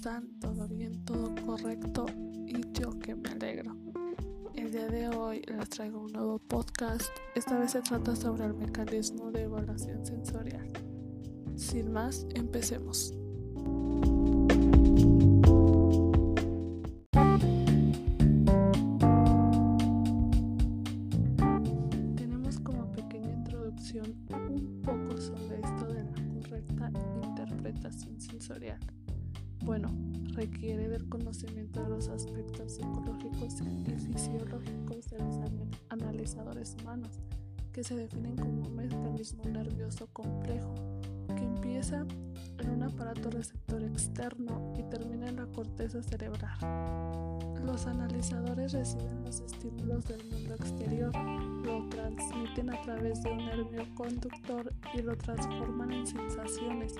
están? ¿Todo bien? ¿Todo correcto? Y yo que me alegro. El día de hoy les traigo un nuevo podcast. Esta vez se trata sobre el mecanismo de evaluación sensorial. Sin más, empecemos. Bueno, requiere del conocimiento de los aspectos psicológicos y fisiológicos de los analizadores humanos, que se definen como un mecanismo nervioso complejo que empieza en un aparato receptor externo y termina en la corteza cerebral. Los analizadores reciben los estímulos del mundo exterior, lo transmiten a través de un nervio conductor y lo transforman en sensaciones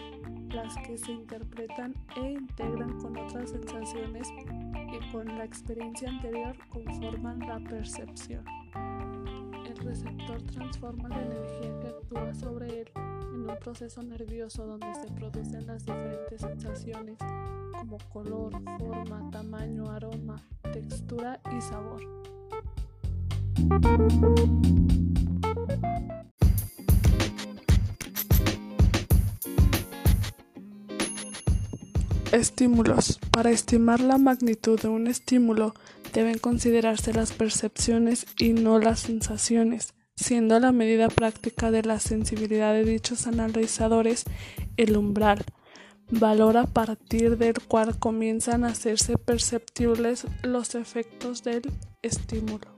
las que se interpretan e integran con otras sensaciones y con la experiencia anterior conforman la percepción. El receptor transforma la energía que actúa sobre él en un proceso nervioso donde se producen las diferentes sensaciones como color, forma, tamaño, aroma, textura y sabor. Estímulos. Para estimar la magnitud de un estímulo deben considerarse las percepciones y no las sensaciones, siendo la medida práctica de la sensibilidad de dichos analizadores el umbral, valor a partir del cual comienzan a hacerse perceptibles los efectos del estímulo.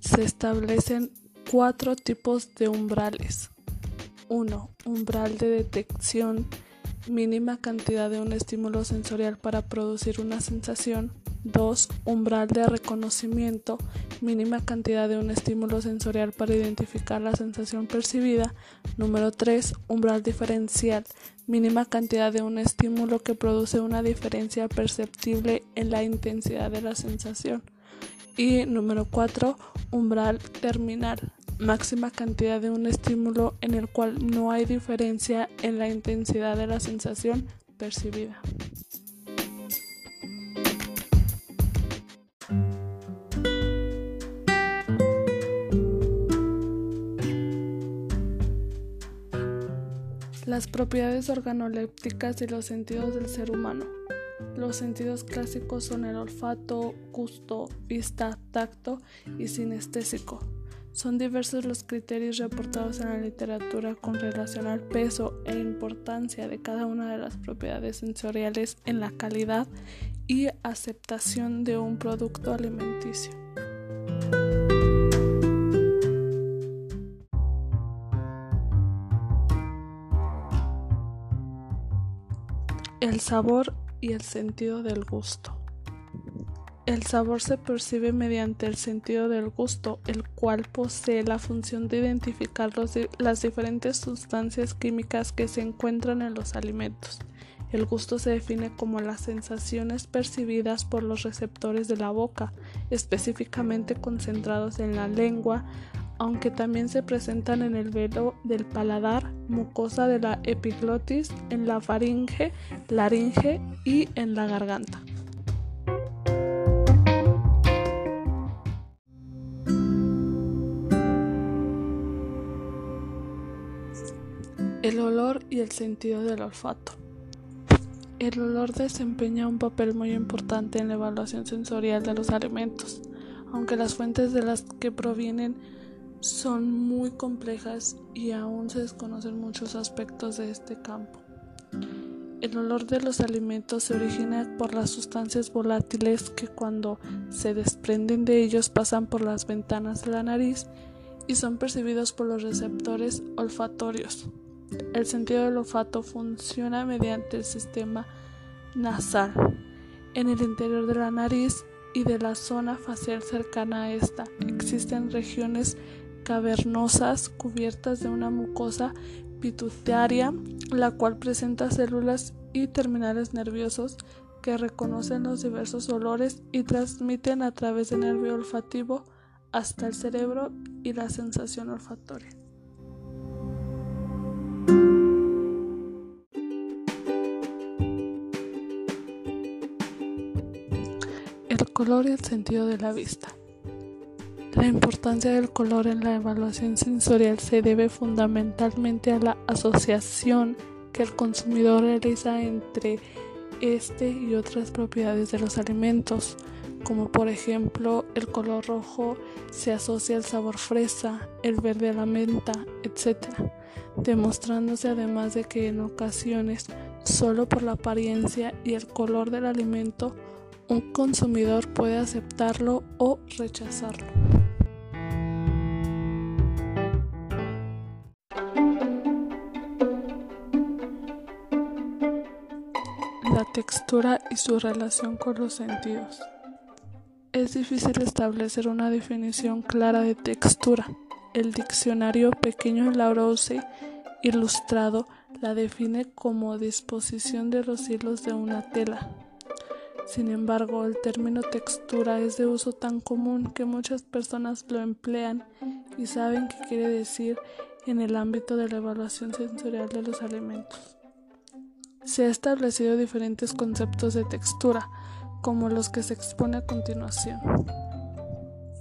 Se establecen cuatro tipos de umbrales. 1. Umbral de detección mínima cantidad de un estímulo sensorial para producir una sensación. 2. Umbral de reconocimiento, mínima cantidad de un estímulo sensorial para identificar la sensación percibida. Número 3. Umbral diferencial, mínima cantidad de un estímulo que produce una diferencia perceptible en la intensidad de la sensación. Y número 4. Umbral terminal, máxima cantidad de un estímulo en el cual no hay diferencia en la intensidad de la sensación percibida. Las propiedades organolépticas y los sentidos del ser humano. Los sentidos clásicos son el olfato, gusto, vista, tacto y sinestésico. Son diversos los criterios reportados en la literatura con relación al peso e importancia de cada una de las propiedades sensoriales en la calidad y aceptación de un producto alimenticio. El sabor y el sentido del gusto. El sabor se percibe mediante el sentido del gusto, el cual posee la función de identificar las diferentes sustancias químicas que se encuentran en los alimentos. El gusto se define como las sensaciones percibidas por los receptores de la boca, específicamente concentrados en la lengua, aunque también se presentan en el velo del paladar, mucosa de la epiglotis, en la faringe, laringe y en la garganta. El olor y el sentido del olfato. El olor desempeña un papel muy importante en la evaluación sensorial de los alimentos, aunque las fuentes de las que provienen son muy complejas y aún se desconocen muchos aspectos de este campo. El olor de los alimentos se origina por las sustancias volátiles que cuando se desprenden de ellos pasan por las ventanas de la nariz y son percibidos por los receptores olfatorios. El sentido del olfato funciona mediante el sistema nasal en el interior de la nariz y de la zona facial cercana a esta. Existen regiones cavernosas cubiertas de una mucosa pituitaria, la cual presenta células y terminales nerviosos que reconocen los diversos olores y transmiten a través del nervio olfativo hasta el cerebro y la sensación olfatoria. color y el sentido de la vista. La importancia del color en la evaluación sensorial se debe fundamentalmente a la asociación que el consumidor realiza entre este y otras propiedades de los alimentos, como por ejemplo el color rojo se asocia al sabor fresa, el verde a la menta, etc., demostrándose además de que en ocasiones, solo por la apariencia y el color del alimento, un consumidor puede aceptarlo o rechazarlo. La textura y su relación con los sentidos. Es difícil establecer una definición clara de textura. El diccionario Pequeño Laurose Ilustrado la define como disposición de los hilos de una tela. Sin embargo, el término textura es de uso tan común que muchas personas lo emplean y saben qué quiere decir en el ámbito de la evaluación sensorial de los alimentos. Se han establecido diferentes conceptos de textura, como los que se expone a continuación.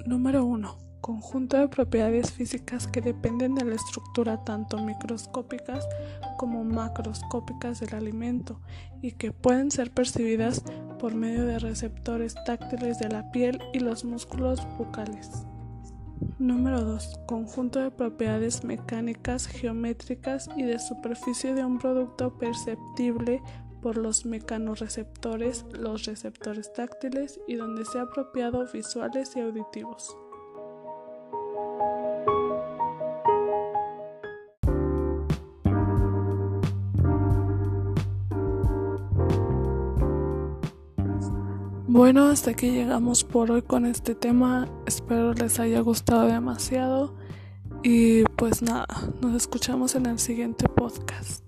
Número 1. Conjunto de propiedades físicas que dependen de la estructura tanto microscópicas como macroscópicas del alimento y que pueden ser percibidas por medio de receptores táctiles de la piel y los músculos bucales. Número 2. Conjunto de propiedades mecánicas, geométricas y de superficie de un producto perceptible por los mecanorreceptores, los receptores táctiles y donde sea apropiado visuales y auditivos. Bueno, hasta aquí llegamos por hoy con este tema. Espero les haya gustado demasiado. Y pues nada, nos escuchamos en el siguiente podcast.